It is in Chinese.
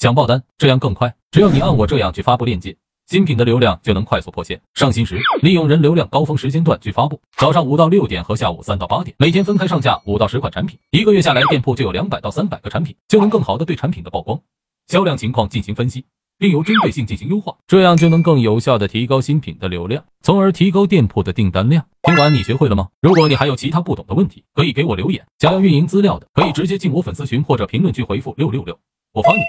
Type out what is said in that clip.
想爆单，这样更快。只要你按我这样去发布链接，新品的流量就能快速破线。上新时，利用人流量高峰时间段去发布，早上五到六点和下午三到八点，每天分开上架五到十款产品，一个月下来，店铺就有两百到三百个产品，就能更好的对产品的曝光、销量情况进行分析。并有针对性进行优化，这样就能更有效的提高新品的流量，从而提高店铺的订单量。听完你学会了吗？如果你还有其他不懂的问题，可以给我留言。想要运营资料的，可以直接进我粉丝群或者评论区回复六六六，我发你。